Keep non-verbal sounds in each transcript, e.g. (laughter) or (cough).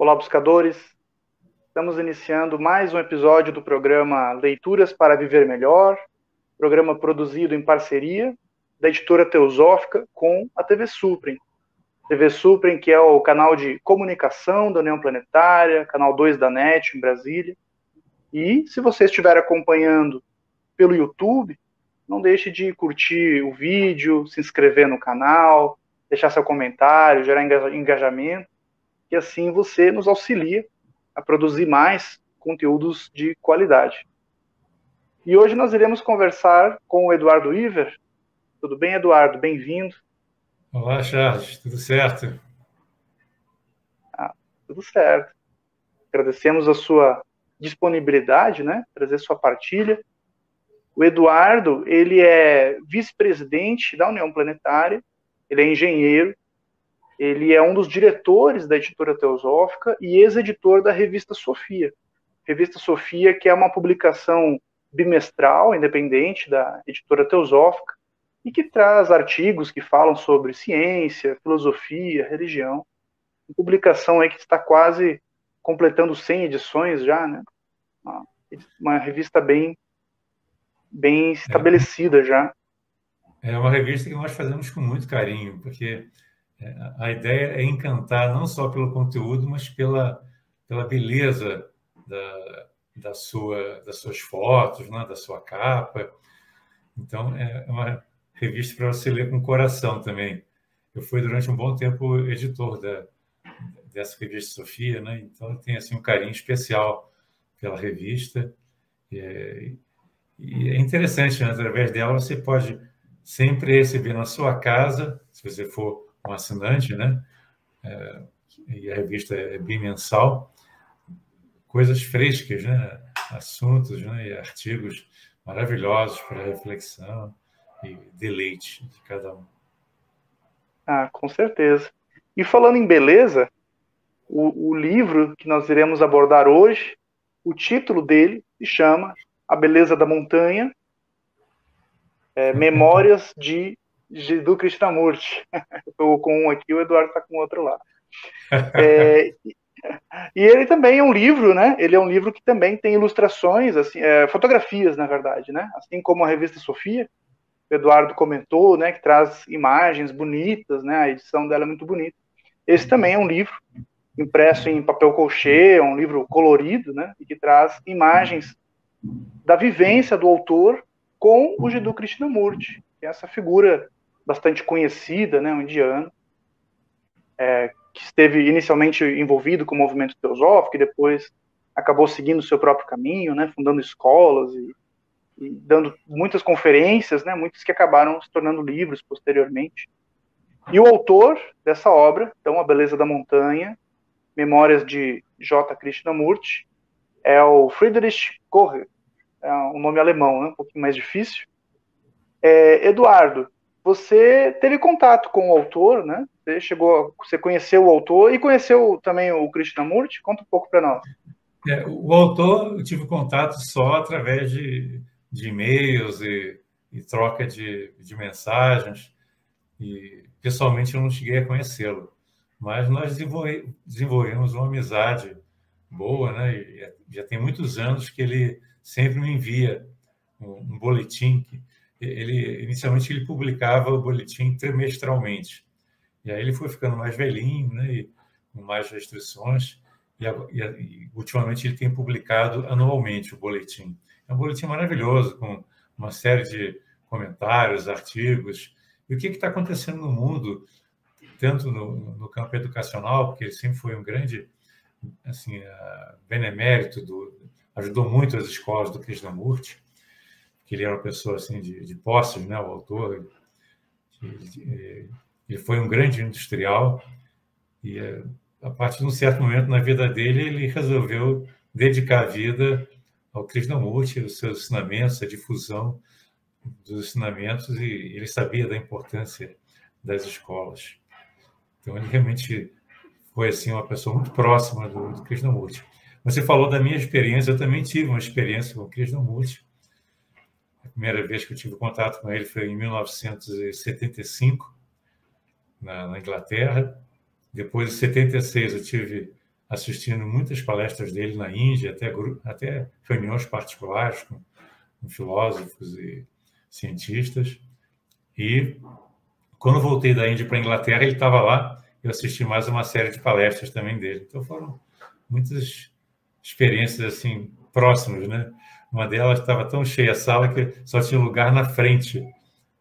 Olá, buscadores. Estamos iniciando mais um episódio do programa Leituras para Viver Melhor, programa produzido em parceria da editora Teosófica com a TV Suprem. TV Suprem, que é o canal de comunicação da União Planetária, canal 2 da NET em Brasília. E se você estiver acompanhando pelo YouTube, não deixe de curtir o vídeo, se inscrever no canal, deixar seu comentário, gerar engajamento e assim você nos auxilia a produzir mais conteúdos de qualidade. E hoje nós iremos conversar com o Eduardo Iver. Tudo bem, Eduardo? Bem-vindo. Olá, Charles. Tudo certo? Ah, tudo certo. Agradecemos a sua disponibilidade, né? Trazer sua partilha. O Eduardo, ele é vice-presidente da União Planetária, ele é engenheiro, ele é um dos diretores da editora Teosófica e ex-editor da revista Sofia. Revista Sofia, que é uma publicação bimestral, independente da editora Teosófica, e que traz artigos que falam sobre ciência, filosofia, religião. Uma publicação aí que está quase completando 100 edições já, né? Uma, revista bem, bem estabelecida já. É uma revista que nós fazemos com muito carinho, porque a ideia é encantar não só pelo conteúdo, mas pela, pela beleza da, da sua, das suas fotos, né, da sua capa. Então, é uma revista para você ler com coração também. Eu fui durante um bom tempo editor da, dessa revista Sofia, né? então tem assim um carinho especial pela revista. E é, e é interessante, né? através dela você pode sempre receber na sua casa, se você for um assinante, né? É, e a revista é bimensal, coisas frescas, né? Assuntos né? e artigos maravilhosos para reflexão e deleite de cada um. Ah, com certeza. E falando em beleza, o, o livro que nós iremos abordar hoje, o título dele se chama A Beleza da Montanha, é, Memórias de do Krishnamurti. Estou (laughs) com um aqui, o Eduardo está com o outro lá. (laughs) É, e ele também é um livro, né? Ele é um livro que também tem ilustrações, assim, é, fotografias, na verdade, né? Assim como a revista Sofia, o Eduardo comentou, né? Que traz imagens bonitas, né? A edição dela é muito bonita. Esse também é um livro impresso em papel colchê, é um livro colorido, né? E que traz imagens da vivência do autor com o Jiddu Krishnamurti, que é essa figura bastante conhecida, né, um indiano, é, que esteve inicialmente envolvido com o movimento teosófico e depois acabou seguindo o seu próprio caminho, né, fundando escolas e, e dando muitas conferências, né, muitas que acabaram se tornando livros posteriormente. E o autor dessa obra, então, A Beleza da Montanha, Memórias de J. Krishnamurti, é o Friedrich Kocher, é um nome alemão, né, um pouquinho mais difícil. É, Eduardo, você teve contato com o autor, né? Você chegou, você conheceu o autor e conheceu também o Krishnamurti? Conta um pouco para nós. É, o autor eu tive contato só através de, de e-mails e, e troca de, de mensagens e pessoalmente eu não cheguei a conhecê-lo, mas nós desenvolve, desenvolvemos uma amizade boa, né? E já tem muitos anos que ele sempre me envia um, um boletim que ele inicialmente ele publicava o boletim trimestralmente. E aí ele foi ficando mais velhinho, né, e com mais restrições, e, e, e, ultimamente ele tem publicado anualmente o boletim. É um boletim maravilhoso, com uma série de comentários, artigos, e o que está acontecendo no mundo, tanto no, no, campo educacional, porque ele sempre foi um grande assim, benemérito, do, ajudou muito as escolas do Krishnamurti, que ele era uma pessoa assim de, de posses, né, o autor. Ele foi um grande industrial e eh, a partir de um certo momento na vida dele ele resolveu dedicar a vida ao Krishnamurti, os seus ensinamentos, a difusão dos ensinamentos e ele sabia da importância das escolas. Então ele realmente foi assim uma pessoa muito próxima do, do Krishnamurti. Você falou da minha experiência, eu também tive uma experiência com o Krishnamurti primeira vez que eu tive contato com ele foi em 1975, na, na Inglaterra. Depois, em 76, eu tive assistindo muitas palestras dele na Índia, até, até reuniões particulares com, com filósofos e cientistas. E quando voltei da Índia para a Inglaterra, ele estava lá. Eu assisti mais uma série de palestras também dele. Então foram muitas experiências assim próximas, né? Uma delas estava tão cheia a sala que só tinha lugar na frente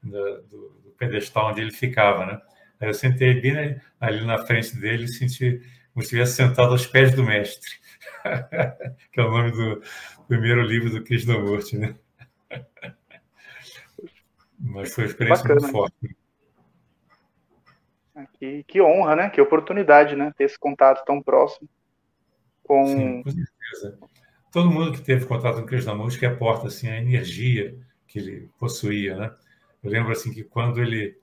do, do, do pedestal onde ele ficava, né? Aí eu sentei bem ali na frente dele e senti como se estivesse sentado aos pés do mestre, (laughs) que é o nome do primeiro livro do Krishnamurti, né? Mas foi uma experiência Bacana. muito forte. Que, que, honra, né? Que oportunidade, né? Ter esse contato tão próximo com. Sim, com certeza. Todo mundo que teve contato com Krishnamurti que aporta assim a energia que ele possuía, né? Eu lembro assim que quando ele,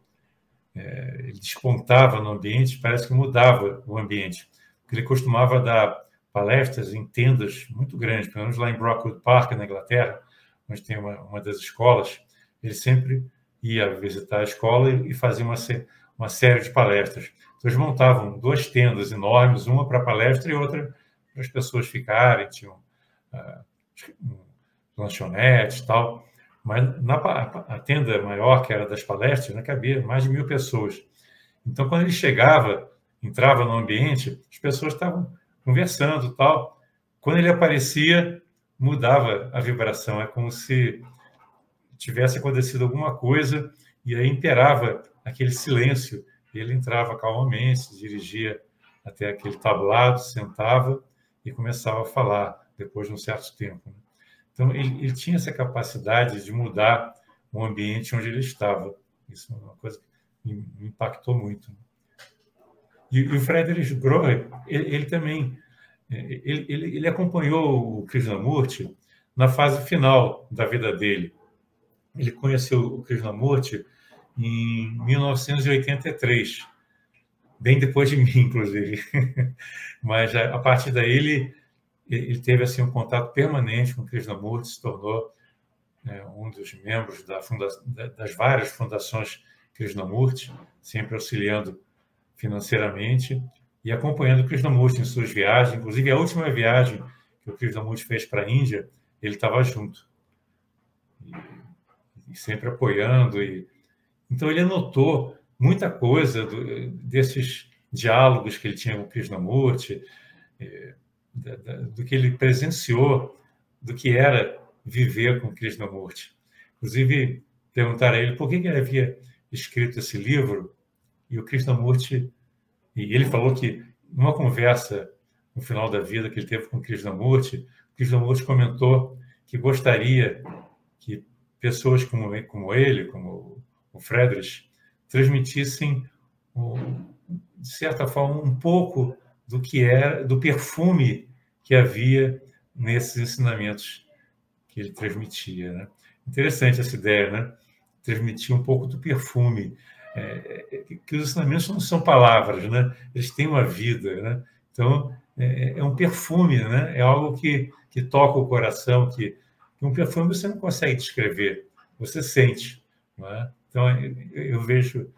é, ele despontava no ambiente, parece que mudava o ambiente. Porque ele costumava dar palestras em tendas muito grandes, pelo menos lá em Brockwood Park, na Inglaterra, onde tem uma, uma das escolas. Ele sempre ia visitar a escola e, e fazia uma, uma série de palestras. Então, eles montavam duas tendas enormes, uma para palestra e outra para as pessoas ficarem, tinham lanchonetes e tal. Mas na a tenda maior, que era das palestras, né, cabia mais de mil pessoas. Então, quando ele chegava, entrava no ambiente, as pessoas estavam conversando tal. Quando ele aparecia, mudava a vibração. É como se tivesse acontecido alguma coisa e aí imperava aquele silêncio. Ele entrava calmamente, se dirigia até aquele tablado, sentava e começava a falar depois de um certo tempo. Né? Então, ele, ele, tinha essa capacidade de mudar o ambiente onde ele estava. Isso é uma coisa que me, impactou muito. E, e o Friedrich Grohe, ele, ele também ele, ele, ele, acompanhou o Krishnamurti na fase final da vida dele. Ele conheceu o Krishnamurti em 1983, bem depois de mim, inclusive. (laughs) Mas a, partir daí ele ele teve assim um contato permanente com Krishnamurti, se tornou é, um dos membros da funda das várias fundações Krishnamurti, sempre auxiliando financeiramente e acompanhando Krishnamurti em suas viagens. Inclusive, a última viagem que o Krishnamurti fez para a Índia, ele estava junto. E, e, sempre apoiando. E... Então, ele anotou muita coisa do, desses diálogos que ele tinha com Krishnamurti, é, do que ele presenciou, do que era viver com Krishnamurti. Inclusive, perguntaram a ele por que ele havia escrito esse livro, e o Krishnamurti, e ele falou que numa conversa no final da vida que ele teve com Krishnamurti, Krishnamurti comentou que gostaria que pessoas como, como ele, como o Friedrich, transmitissem, de certa forma, um pouco do que era, do perfume que havia nesses ensinamentos que ele transmitia. Né? Interessante essa ideia, né? Transmitir um pouco do perfume. É, é, que os ensinamentos não são palavras, né? Eles têm uma vida, né? Então, é, é um perfume, né? É algo que, que toca o coração, que, um perfume você não consegue descrever, você sente, não é? Então, eu, eu vejo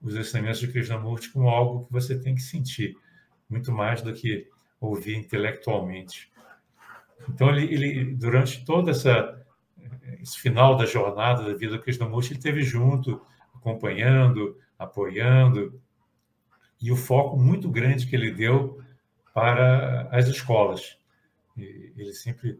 os ensinamentos de Krishnamurti como algo que você tem que sentir, muito mais do que ouvir intelectualmente. Então, ele, ele durante toda essa esse final da jornada da vida do Krishnamurti, ele esteve junto, acompanhando, apoiando, e o foco muito grande que ele deu para as escolas. E ele sempre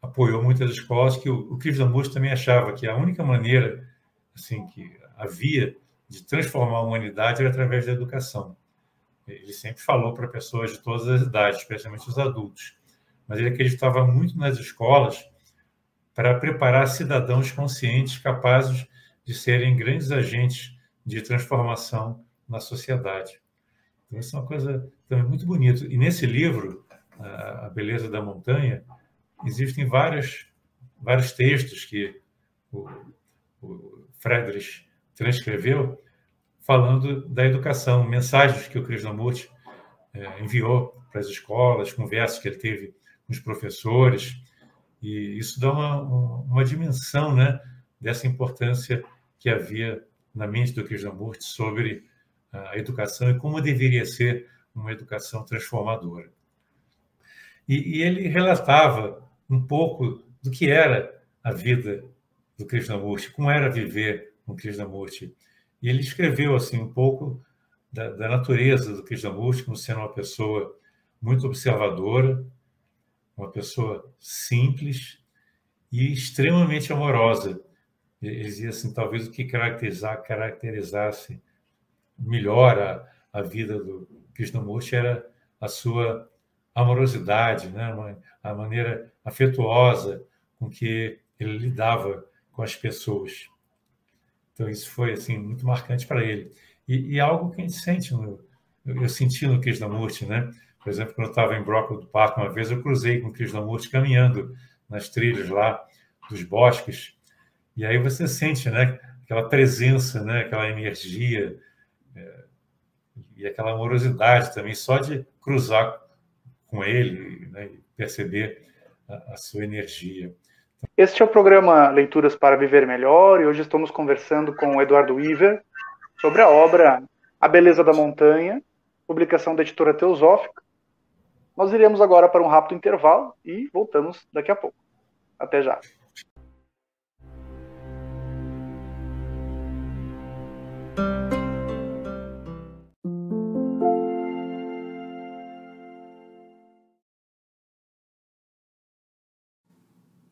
apoiou muitas escolas que o, o Krishnamurti também achava que a única maneira assim que havia de transformar a humanidade era através da educação. Ele sempre falou para pessoas de todas as idades, especialmente os adultos. Mas ele acreditava muito nas escolas para preparar cidadãos conscientes capazes de serem grandes agentes de transformação na sociedade. Então, isso é uma coisa também muito bonita. E nesse livro, A Beleza da Montanha, existem vários, vários textos que o, o transcreveu falando da educação, mensagens que o Krishnamurti é, enviou para as escolas, conversas que ele teve com os professores, e isso dá uma, uma dimensão né, dessa importância que havia na mente do Krishnamurti sobre a educação e como deveria ser uma educação transformadora. E, e ele relatava um pouco do que era a vida do Krishnamurti, como era viver com Krishnamurti. E ele escreveu assim um pouco da, da natureza do Krishnamurti como sendo uma pessoa muito observadora, uma pessoa simples e extremamente amorosa. Ele dizia assim, talvez o que caracterizar, caracterizasse melhor a, a vida do Krishnamurti era a sua amorosidade, né? a maneira afetuosa com que ele lidava com as pessoas. Então isso foi assim muito marcante para ele e, e, algo que a gente sente no, eu senti no Krishnamurti, né? Por exemplo, quando eu estava em Brockwood Park uma vez, eu cruzei com o Krishnamurti caminhando nas trilhas lá dos bosques e aí você sente, né? Aquela presença, né? Aquela energia é, e aquela amorosidade também só de cruzar com ele, né? E perceber a, a sua energia. Este é o programa Leituras para Viver Melhor e hoje estamos conversando com o Eduardo Weaver sobre a obra A Beleza da Montanha, publicação da editora Teosófica. Nós iremos agora para um rápido intervalo e voltamos daqui a pouco. Até já.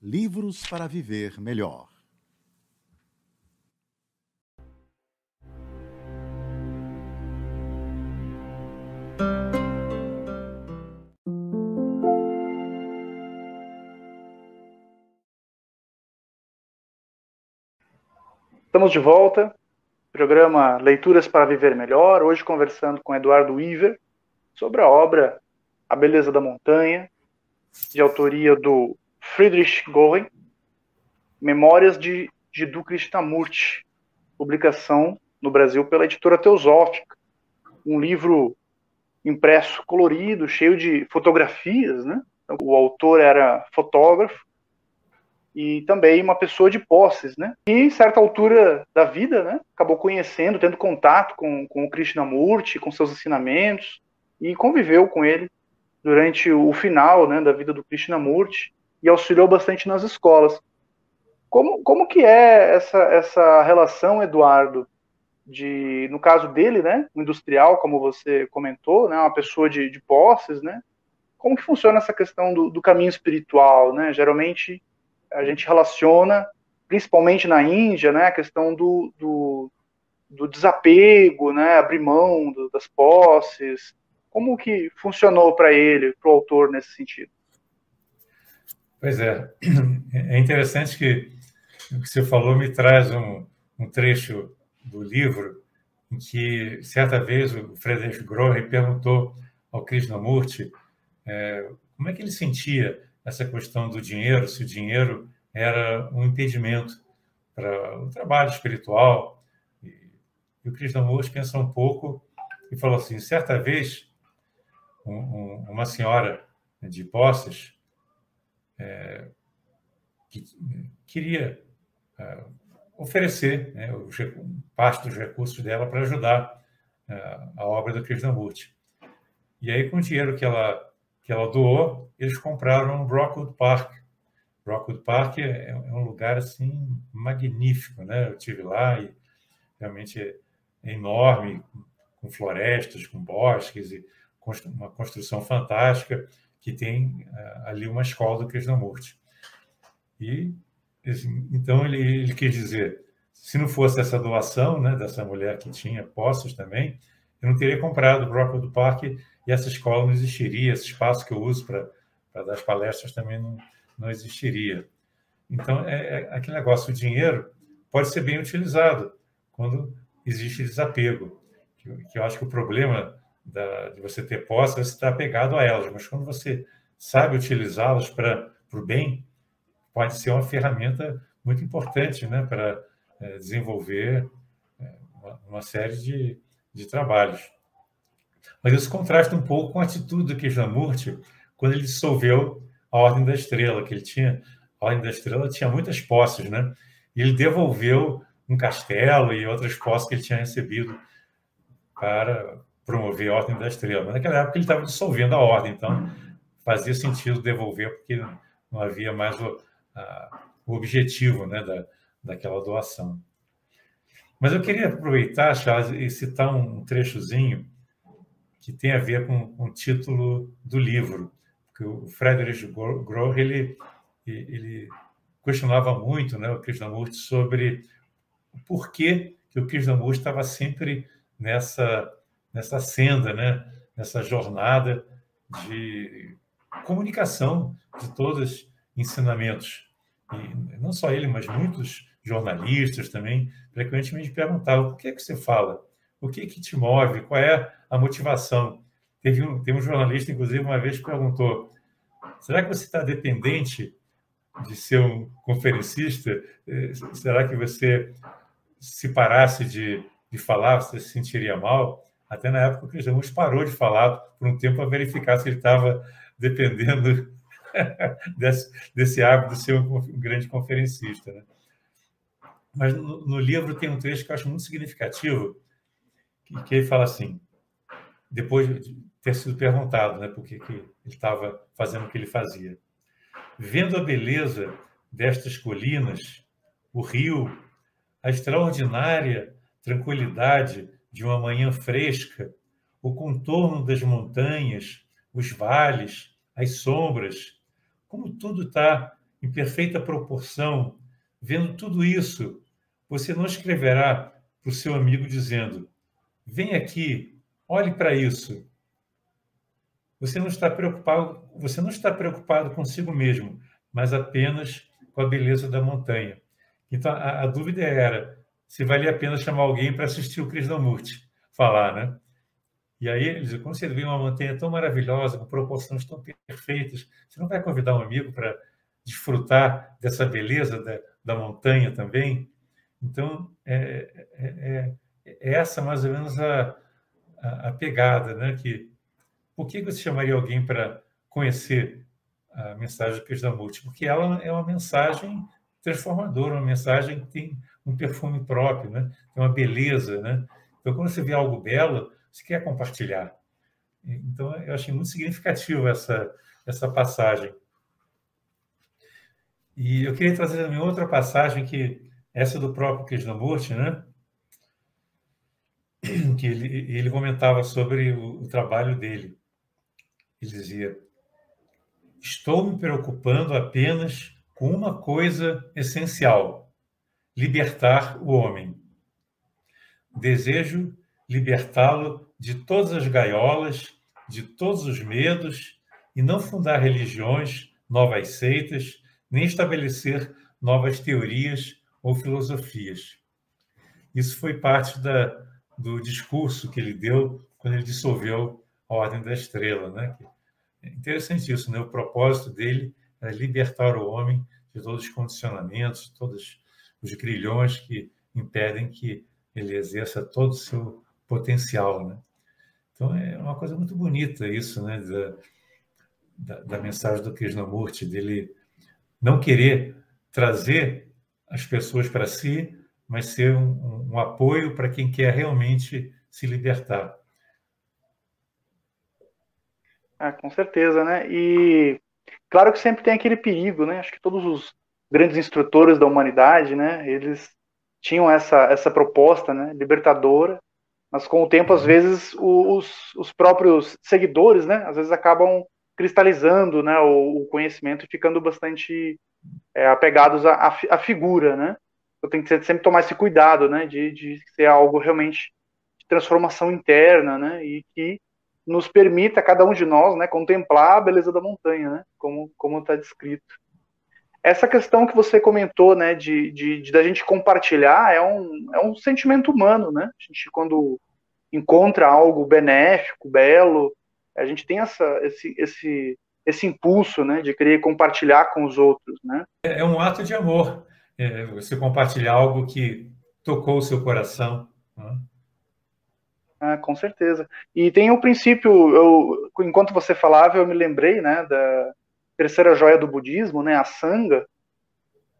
Livros para Viver Melhor. Estamos de volta. Programa Leituras para Viver Melhor. Hoje conversando com Eduardo Weaver sobre a obra A Beleza da Montanha, de autoria do Friedrich Goring, Memórias de Jiddu Krishnamurti, publicação no Brasil pela editora Teosófica. Um livro impresso colorido, cheio de fotografias, né? O autor era fotógrafo e também uma pessoa de posses, né? E em certa altura da vida, né, acabou conhecendo, tendo contato com, com o Krishnamurti, com seus ensinamentos e conviveu com ele durante o final, né, da vida do Krishnamurti e auxiliou bastante nas escolas. Como, como que é essa, essa relação, Eduardo, de, no caso dele, né, um industrial, como você comentou, né, uma pessoa de, de posses, né, como que funciona essa questão do, do caminho espiritual, né? Geralmente a gente relaciona, principalmente na Índia, né, a questão do, do, do desapego, né, abrir mão do, das posses. Como que funcionou para ele, para o autor nesse sentido? Pois é, é interessante que o que você falou me traz um, um trecho do livro em que, certa vez, o Friedrich Grohe perguntou ao Krishnamurti é, como é que ele sentia essa questão do dinheiro, se o dinheiro era um impedimento para o trabalho espiritual. E, e o Krishnamurti pensa um pouco e falou assim, certa vez, um, um, uma senhora de posses é, que queria é, oferecer né, parte dos recursos dela para ajudar é, a obra do Krishnamurti. E aí, com o dinheiro que ela, que ela doou, eles compraram um Brockwood Park. Brockwood Park é, é um lugar assim magnífico, né? Eu tive lá e realmente é enorme, com florestas, com bosques e uma construção fantástica que tem uh, ali uma escola do Krishnamurti. E então ele, ele quis dizer, se não fosse essa doação, né, dessa mulher que tinha postos também, eu não teria comprado o Brockwood Park e essa escola não existiria, esse espaço que eu uso para dar as palestras também não, não existiria. Então, é, é, aquele negócio, o dinheiro pode ser bem utilizado quando existe desapego. Que, que eu acho que o problema da, de você ter posse você estar apegado a elas, mas quando você sabe utilizá-las para o bem, pode ser uma ferramenta muito importante né, para é, desenvolver é, uma, uma, série de, de trabalhos. Mas isso contrasta um pouco com a atitude do Krishnamurti quando ele dissolveu a Ordem da Estrela, que ele tinha. A Ordem da Estrela tinha muitas posses, né? E ele devolveu um castelo e outras posses que ele tinha recebido para promover a Ordem da Estrela. Mas naquela época ele estava dissolvendo a Ordem, então fazia sentido devolver, porque não havia mais o, a, o objetivo né, da, daquela doação. Mas eu queria aproveitar, Charles, e citar um trechozinho que tem a ver com, o título do livro, que o Friedrich Groh ele, ele questionava muito né, o Krishnamurti sobre o porquê que o Krishnamurti estava sempre nessa, nessa senda, né, nessa jornada de comunicação de todos os ensinamentos. E não só ele, mas muitos jornalistas também frequentemente perguntavam: por que, é que você fala? O que, que te move? Qual é a motivação? Teve um, teve um jornalista, inclusive, uma vez perguntou: será que você está dependente de ser um conferencista? Eh, será que você, se parasse de, de falar, você se sentiria mal? Até na época, o Cristiano parou de falar por um tempo para verificar se ele estava dependendo (laughs) desse, desse hábito de ser um grande conferencista. Né? Mas no, no, livro tem um trecho que eu acho muito significativo, que, que ele fala assim, depois de ter sido perguntado né, por que, que ele estava fazendo o que ele fazia. Vendo a beleza destas colinas, o rio, a extraordinária tranquilidade de uma manhã fresca, o contorno das montanhas, os vales, as sombras, como tudo está em perfeita proporção, vendo tudo isso, você não escreverá para o seu amigo dizendo: vem aqui, olhe para isso. Você não está preocupado, você não está preocupado consigo mesmo, mas apenas com a beleza da montanha. Então a, a dúvida era se valia a pena chamar alguém para assistir o Krishnamurti falar, né? E aí ele diz, quando você vê uma montanha tão maravilhosa, com proporções tão perfeitas, você não vai convidar um amigo para desfrutar dessa beleza da, da montanha também? Então, é, é, é, é essa mais ou menos a, a, a, pegada, né? Que, por que você chamaria alguém para conhecer a mensagem do Krishnamurti? Porque ela é uma mensagem transformadora, uma mensagem que tem um perfume próprio, né? tem uma beleza. Né? Então, quando você vê algo belo, você quer compartilhar. Então, eu achei muito significativo essa, essa passagem. E eu queria trazer também outra passagem, que essa do próprio Krishnamurti, né? que ele, ele comentava sobre o, o trabalho dele. Ele dizia: Estou me preocupando apenas com uma coisa essencial: libertar o homem. Desejo libertá-lo de todas as gaiolas, de todos os medos, e não fundar religiões, novas seitas, nem estabelecer novas teorias ou filosofias. Isso foi parte da, do discurso que ele deu quando ele dissolveu a Ordem da Estrela. Né? É interessante isso, né? o propósito dele é libertar o homem de todos os condicionamentos, de todos os grilhões que impedem que ele exerça todo o seu potencial, né? Então é uma coisa muito bonita isso, né? Da, da, da mensagem do Krishnamurti, dele não querer trazer as pessoas para si, mas ser um, um apoio para quem quer realmente se libertar. Ah, com certeza, né? E claro que sempre tem aquele perigo, né? Acho que todos os grandes instrutores da humanidade, né? Eles tinham essa essa proposta, né? Libertadora mas com o tempo, às vezes, os, os próprios seguidores, né, às vezes acabam cristalizando né, o, o conhecimento e ficando bastante é, apegados à, figura, né? Eu tenho que sempre tomar esse cuidado, né, de, de ser algo realmente de transformação interna, né, e que nos permita cada um de nós, né, contemplar a beleza da montanha, né, como como está descrito. Essa questão que você comentou, né, de, de, de, da gente compartilhar é um, é um sentimento humano, né? A gente quando encontra algo benéfico, belo, a gente tem essa, esse, esse, esse impulso, né, de querer compartilhar com os outros, né? É, é um ato de amor, é você compartilhar algo que tocou o seu coração. Né? Ah, com certeza. E tem o princípio, eu, enquanto você falava, eu me lembrei, né, da terceira joia do budismo, né, a sanga.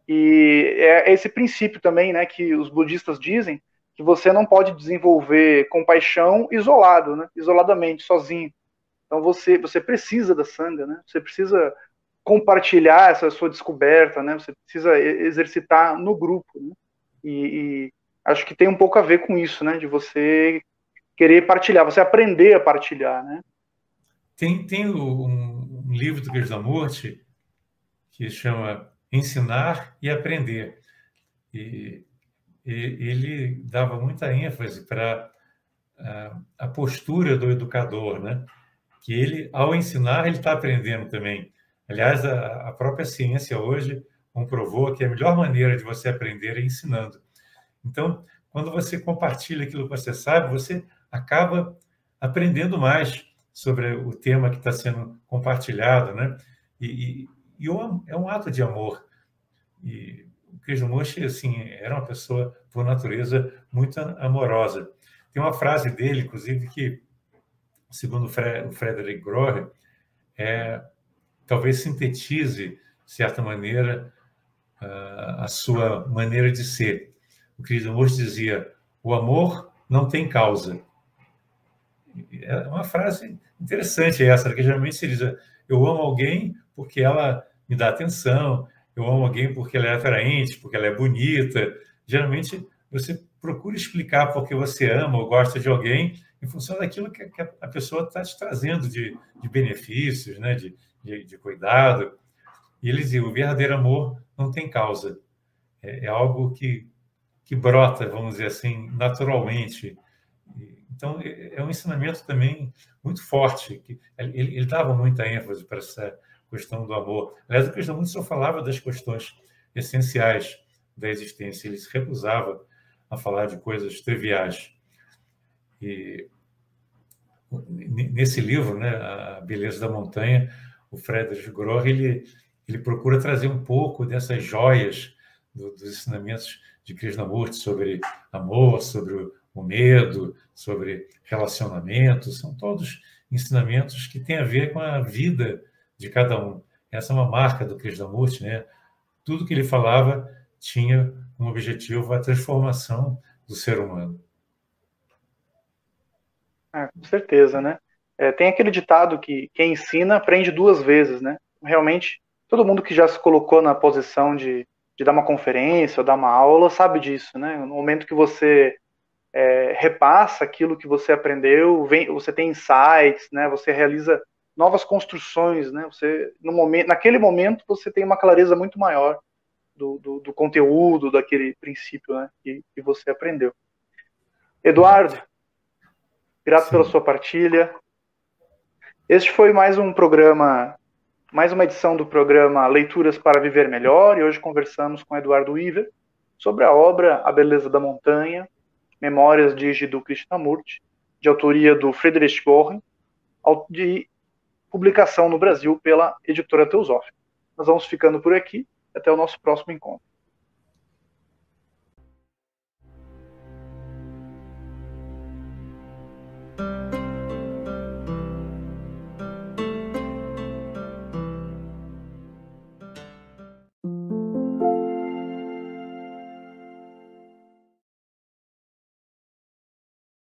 E é esse princípio também, né, que os budistas dizem que você não pode desenvolver compaixão isolado, né? isoladamente, sozinho. Então você você precisa da sanga, né? Você precisa compartilhar essa sua descoberta, né? Você precisa exercitar no grupo, né? e, e, acho que tem um pouco a ver com isso, né? De você querer partilhar, você aprender a partilhar, né? Tem tem um, um livro do Krishnamurti que chama Ensinar e Aprender. E ele dava muita ênfase para a postura do educador, né? Que ele, ao ensinar, ele está aprendendo também. Aliás, a, própria ciência hoje comprovou que a melhor maneira de você aprender é ensinando. Então, quando você compartilha aquilo que você sabe, você acaba aprendendo mais sobre o tema que está sendo compartilhado, né? E, e, e é um ato de amor. E Krishnamurti, assim, era uma pessoa, por natureza, muito amorosa. Tem uma frase dele, inclusive, que, segundo o Frederick Grohe, é, talvez sintetize, de certa maneira, a sua maneira de ser. O Krishnamurti dizia, o amor não tem causa. É uma frase interessante essa, que geralmente se diz, eu amo alguém porque ela me dá atenção, eu amo alguém porque ela é atraente, porque ela é bonita. Geralmente, você procura explicar porque você ama ou gosta de alguém em função daquilo que a pessoa está te trazendo de, de benefícios, né? de, de, de, cuidado. E eles dizem, o verdadeiro amor não tem causa. É, é, algo que, que brota, vamos dizer assim, naturalmente. Então, é, é um ensinamento também muito forte. que Ele, ele dava muita ênfase para essa questão do amor. Aliás, o Krishnamurti só falava das questões essenciais da existência, ele se recusava a falar de coisas triviais. E nesse livro, né, A Beleza da Montanha, o Friedrich Grohr, ele, ele procura trazer um pouco dessas joias do, dos ensinamentos de Krishnamurti sobre amor, sobre o medo, sobre relacionamento, são todos ensinamentos que têm a ver com a vida de cada um. Essa é uma marca do Krishnamurti, né? Tudo que ele falava tinha um objetivo, a transformação do ser humano. É, com certeza, né? É, tem aquele ditado que quem ensina aprende duas vezes, né? Realmente, todo mundo que já se colocou na posição de, de dar uma conferência ou dar uma aula sabe disso, né? No momento que você é, repassa aquilo que você aprendeu, vem, você tem insights, né? Você realiza novas construções, né? Você no momento, naquele momento você tem uma clareza muito maior do, do, do conteúdo daquele princípio, né? Que, que, você aprendeu. Eduardo, grato Sim. pela sua partilha. Este foi mais um programa, mais uma edição do programa Leituras para Viver Melhor. E hoje conversamos com Eduardo Iver sobre a obra A Beleza da Montanha, Memórias de Jiddu Krishnamurti, de autoria do Friedrich Goren, de publicação no Brasil pela editora Teosófica. Nós vamos ficando por aqui. Até o nosso próximo encontro.